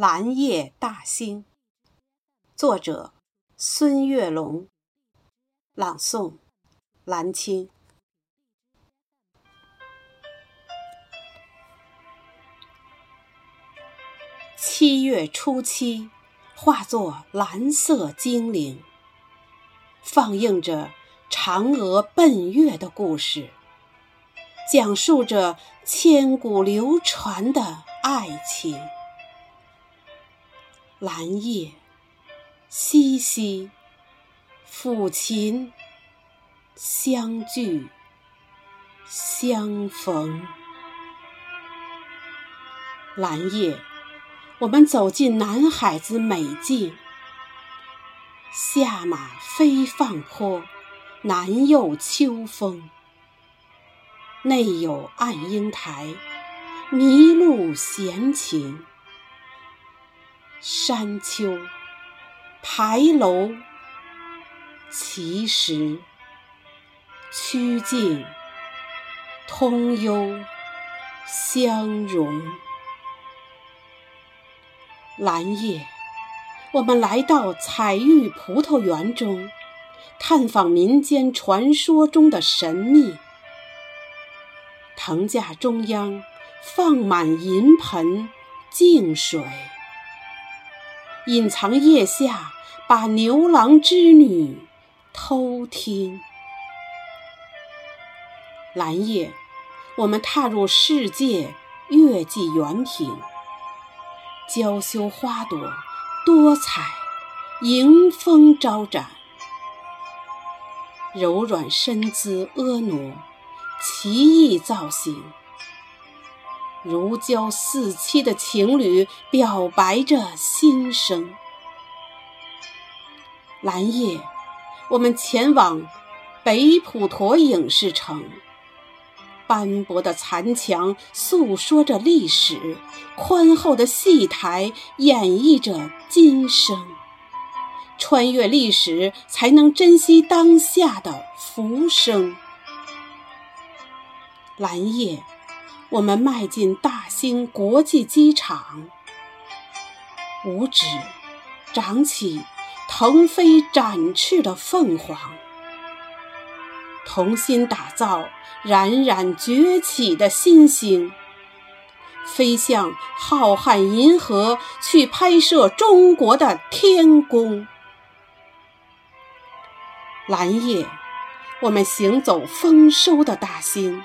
蓝夜大兴，作者孙月龙，朗诵蓝青。七月初七，化作蓝色精灵，放映着嫦娥奔月的故事，讲述着千古流传的爱情。蓝夜，淅淅，抚琴，相聚，相逢。蓝夜，我们走进南海子美境，下马飞放坡，南又秋风。内有暗英台，迷路闲情。山丘、牌楼、奇石、曲径、通幽、相融。蓝夜，我们来到彩玉葡萄园中，探访民间传说中的神秘。藤架中央放满银盆净水。隐藏腋下，把牛郎织女偷听。蓝夜，我们踏入世界月季园庭，娇羞花朵多彩，迎风招展，柔软身姿婀娜，奇异造型。如胶似漆的情侣表白着心声。蓝夜，我们前往北普陀影视城，斑驳的残墙诉说着历史，宽厚的戏台演绎着今生。穿越历史，才能珍惜当下的浮生。蓝夜。我们迈进大兴国际机场，五指长起腾飞展翅的凤凰，同心打造冉冉崛起的新星，飞向浩瀚银河，去拍摄中国的天宫。蓝夜，我们行走丰收的大兴。